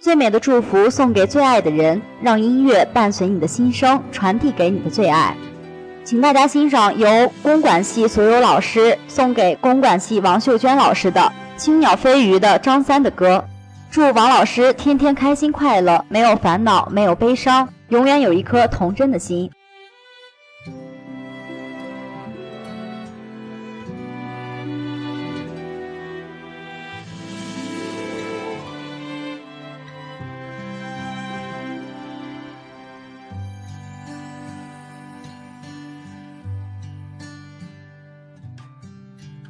最美的祝福送给最爱的人，让音乐伴随你的心声，传递给你的最爱。请大家欣赏由公管系所有老师送给公管系王秀娟老师的《青鸟飞鱼》的张三的歌。祝王老师天天开心快乐，没有烦恼，没有悲伤，永远有一颗童真的心。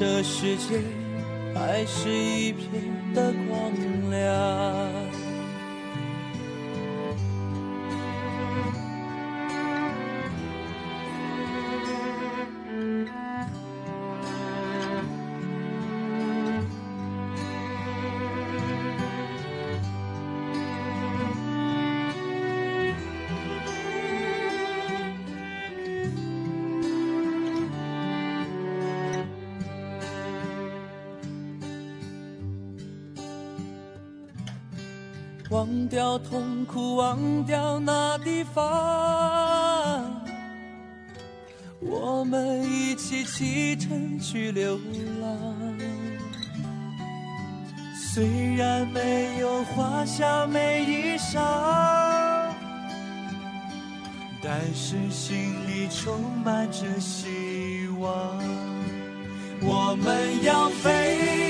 这世界还是一片的光亮。忘掉痛苦，忘掉那地方，我们一起启程去流浪。虽然没有华厦美衣裳，但是心里充满着希望。我们要飞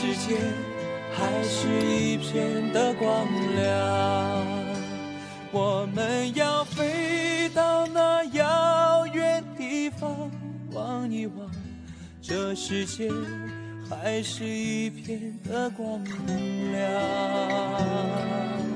世界还是一片的光亮。我们要飞到那遥远地方望一望，这世界还是一片的光亮。